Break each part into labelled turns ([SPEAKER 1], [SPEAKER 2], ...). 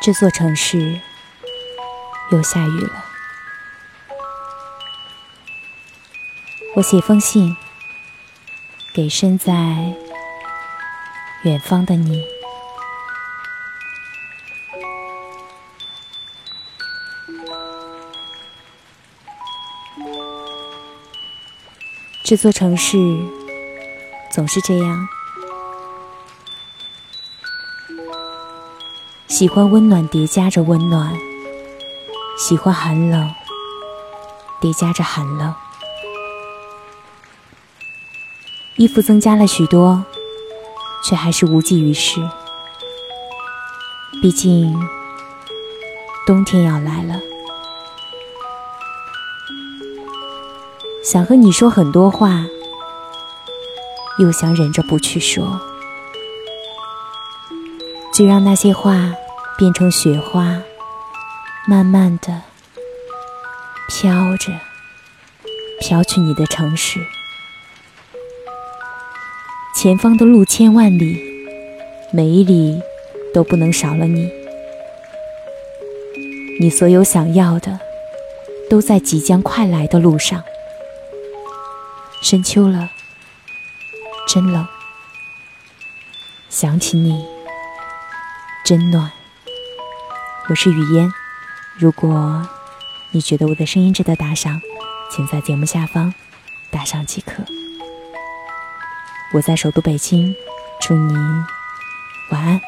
[SPEAKER 1] 这座城市又下雨了。我写封信给身在远方的你。这座城市总是这样，喜欢温暖叠加着温暖，喜欢寒冷叠加着寒冷。衣服增加了许多，却还是无济于事。毕竟冬天要来了。想和你说很多话，又想忍着不去说，就让那些话变成雪花，慢慢的飘着，飘去你的城市。前方的路千万里，每一里都不能少了你。你所有想要的，都在即将快来的路上。深秋了，真冷。想起你，真暖。我是雨嫣，如果你觉得我的声音值得打赏，请在节目下方打赏即可。我在首都北京，祝你晚安。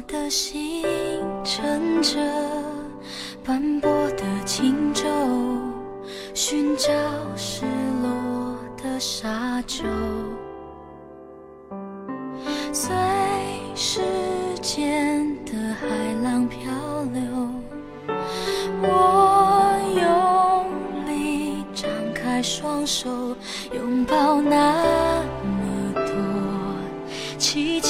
[SPEAKER 2] 我的心乘着斑驳的轻舟寻找失落的沙洲。随时间的海浪漂流我用力张开双手拥抱那么多奇迹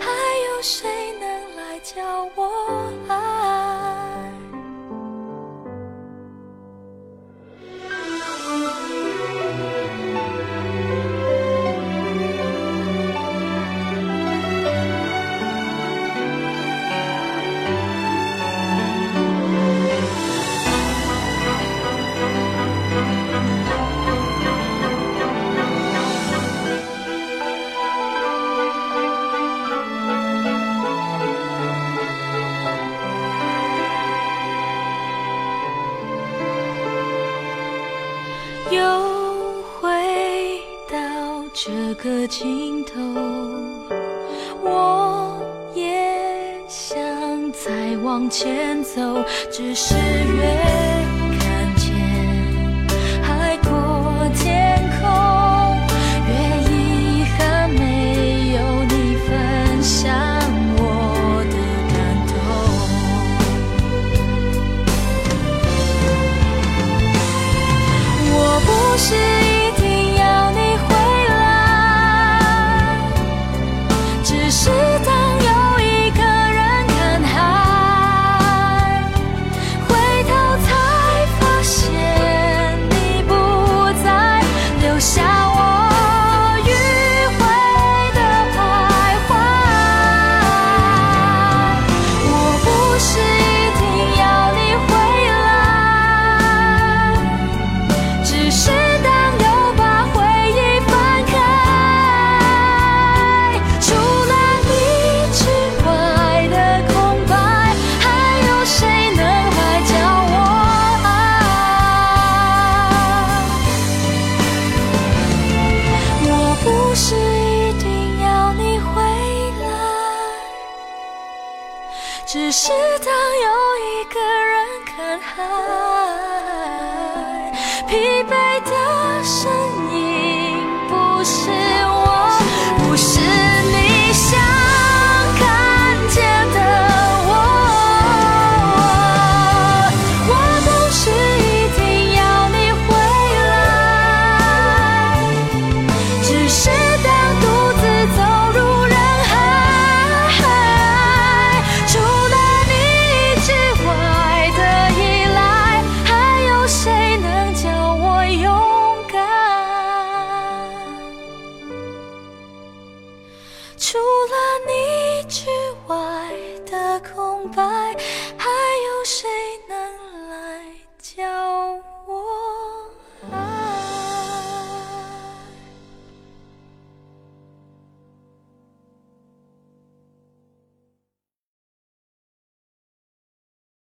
[SPEAKER 2] 还有谁能来教我爱？又回到这个尽头，我也想再往前走，只是越。是只是当又一个人看海疲惫。